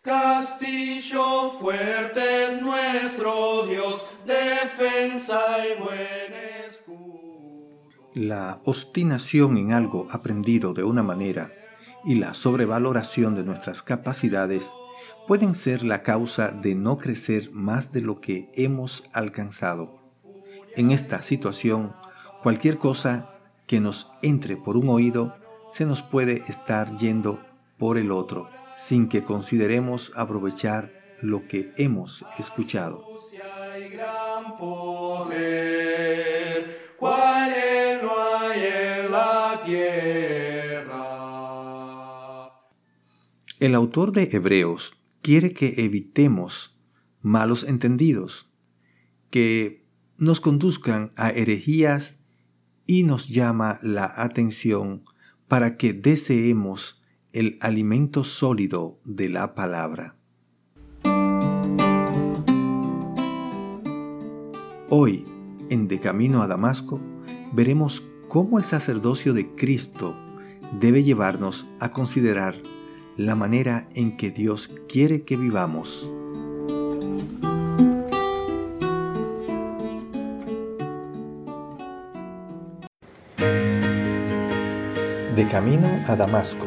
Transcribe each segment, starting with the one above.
Castillo fuerte es nuestro Dios, defensa y buen escudo. La obstinación en algo aprendido de una manera y la sobrevaloración de nuestras capacidades pueden ser la causa de no crecer más de lo que hemos alcanzado. En esta situación, cualquier cosa que nos entre por un oído se nos puede estar yendo por el otro, sin que consideremos aprovechar lo que hemos escuchado. El autor de Hebreos quiere que evitemos malos entendidos, que nos conduzcan a herejías y nos llama la atención para que deseemos el alimento sólido de la palabra. Hoy, en De Camino a Damasco, veremos cómo el sacerdocio de Cristo debe llevarnos a considerar la manera en que Dios quiere que vivamos. De Camino a Damasco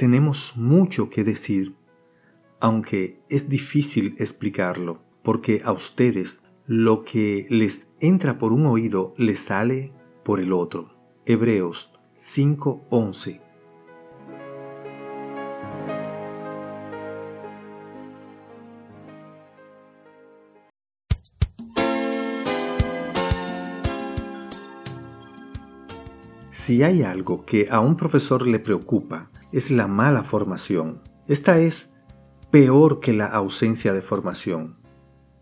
tenemos mucho que decir, aunque es difícil explicarlo, porque a ustedes lo que les entra por un oído les sale por el otro. Hebreos 5:11 Si hay algo que a un profesor le preocupa, es la mala formación. Esta es peor que la ausencia de formación.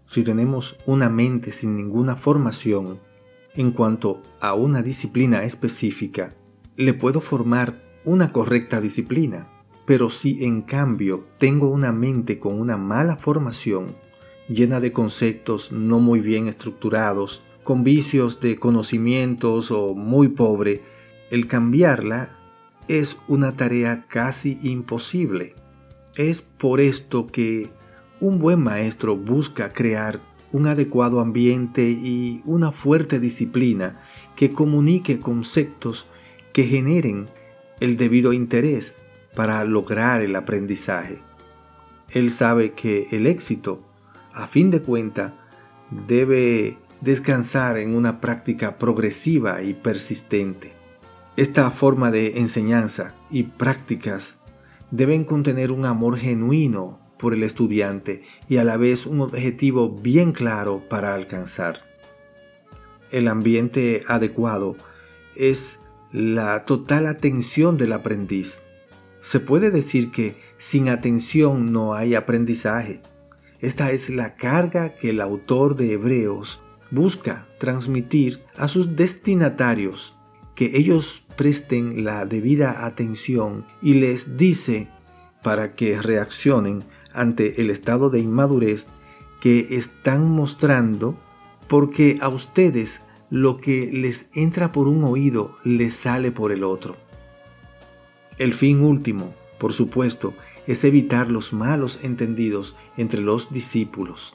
Si tenemos una mente sin ninguna formación en cuanto a una disciplina específica, le puedo formar una correcta disciplina. Pero si en cambio tengo una mente con una mala formación, llena de conceptos no muy bien estructurados, con vicios de conocimientos o muy pobre, el cambiarla es una tarea casi imposible. Es por esto que un buen maestro busca crear un adecuado ambiente y una fuerte disciplina que comunique conceptos que generen el debido interés para lograr el aprendizaje. Él sabe que el éxito, a fin de cuenta, debe descansar en una práctica progresiva y persistente. Esta forma de enseñanza y prácticas deben contener un amor genuino por el estudiante y a la vez un objetivo bien claro para alcanzar. El ambiente adecuado es la total atención del aprendiz. Se puede decir que sin atención no hay aprendizaje. Esta es la carga que el autor de Hebreos busca transmitir a sus destinatarios que ellos presten la debida atención y les dice para que reaccionen ante el estado de inmadurez que están mostrando porque a ustedes lo que les entra por un oído les sale por el otro. El fin último, por supuesto, es evitar los malos entendidos entre los discípulos.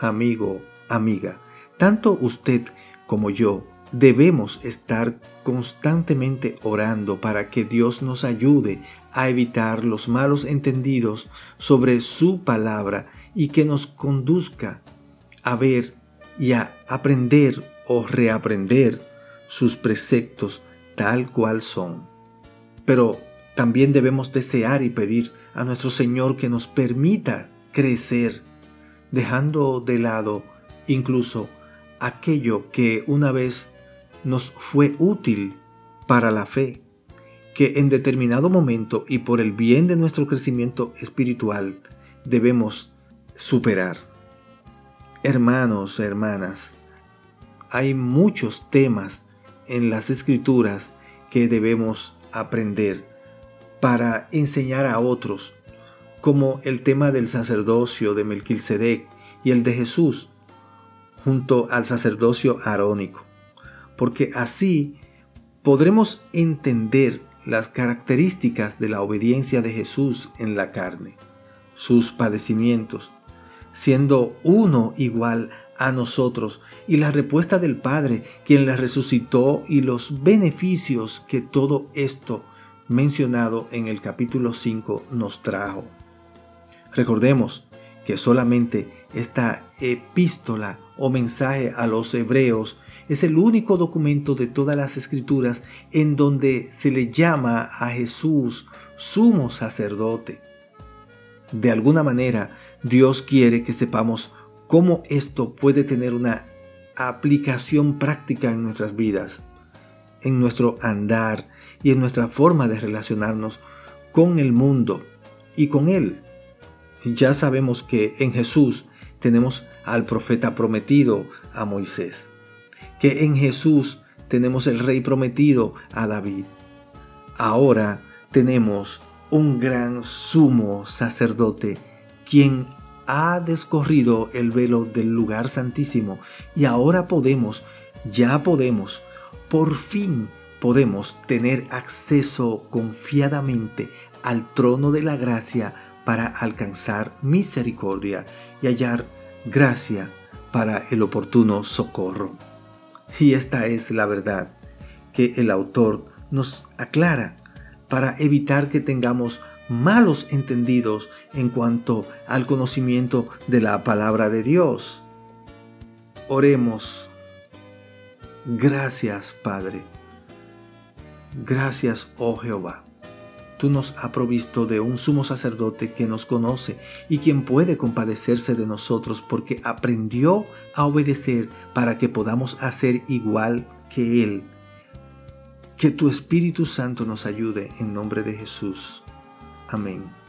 Amigo, amiga, tanto usted como yo Debemos estar constantemente orando para que Dios nos ayude a evitar los malos entendidos sobre su palabra y que nos conduzca a ver y a aprender o reaprender sus preceptos tal cual son. Pero también debemos desear y pedir a nuestro Señor que nos permita crecer, dejando de lado incluso aquello que una vez nos fue útil para la fe, que en determinado momento y por el bien de nuestro crecimiento espiritual debemos superar. Hermanos, hermanas, hay muchos temas en las escrituras que debemos aprender para enseñar a otros, como el tema del sacerdocio de Melquisedec y el de Jesús, junto al sacerdocio arónico, porque así podremos entender las características de la obediencia de Jesús en la carne, sus padecimientos, siendo uno igual a nosotros, y la respuesta del Padre, quien le resucitó, y los beneficios que todo esto mencionado en el capítulo 5 nos trajo. Recordemos que solamente esta epístola o mensaje a los hebreos es el único documento de todas las escrituras en donde se le llama a Jesús sumo sacerdote. De alguna manera, Dios quiere que sepamos cómo esto puede tener una aplicación práctica en nuestras vidas, en nuestro andar y en nuestra forma de relacionarnos con el mundo y con Él. Ya sabemos que en Jesús tenemos al profeta prometido, a Moisés, que en Jesús tenemos el rey prometido, a David. Ahora tenemos un gran sumo sacerdote, quien ha descorrido el velo del lugar santísimo y ahora podemos, ya podemos, por fin podemos tener acceso confiadamente al trono de la gracia para alcanzar misericordia y hallar gracia para el oportuno socorro. Y esta es la verdad que el autor nos aclara para evitar que tengamos malos entendidos en cuanto al conocimiento de la palabra de Dios. Oremos. Gracias, Padre. Gracias, oh Jehová tú nos has provisto de un sumo sacerdote que nos conoce y quien puede compadecerse de nosotros porque aprendió a obedecer para que podamos hacer igual que Él. Que tu Espíritu Santo nos ayude en nombre de Jesús. Amén.